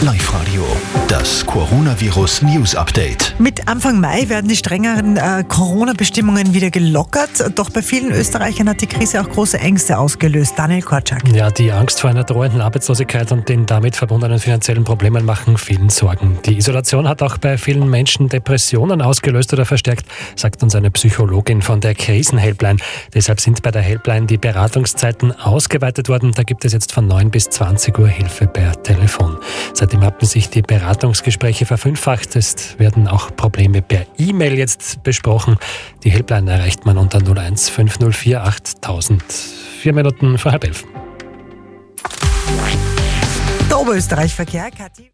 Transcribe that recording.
Live-Radio, das Coronavirus News Update. Mit Anfang Mai werden die strengeren äh, Corona-Bestimmungen wieder gelockert. Doch bei vielen Österreichern hat die Krise auch große Ängste ausgelöst. Daniel Korczak. Ja, die Angst vor einer drohenden Arbeitslosigkeit und den damit verbundenen finanziellen Problemen machen vielen Sorgen. Die Isolation hat auch bei vielen Menschen Depressionen ausgelöst oder verstärkt, sagt uns eine Psychologin von der Krisenhelpline. Deshalb sind bei der Helpline die Beratungszeiten ausgeweitet worden. Da gibt es jetzt von 9 bis 20 Uhr Hilfe per Telefon. Seitdem hatten sich die Beratungsgespräche verfünffacht. Es werden auch Probleme per E-Mail jetzt besprochen. Die Helpline erreicht man unter 01 5004 8000. Vier Minuten vor halb elf. Der Oberösterreich-Verkehr, Kathi.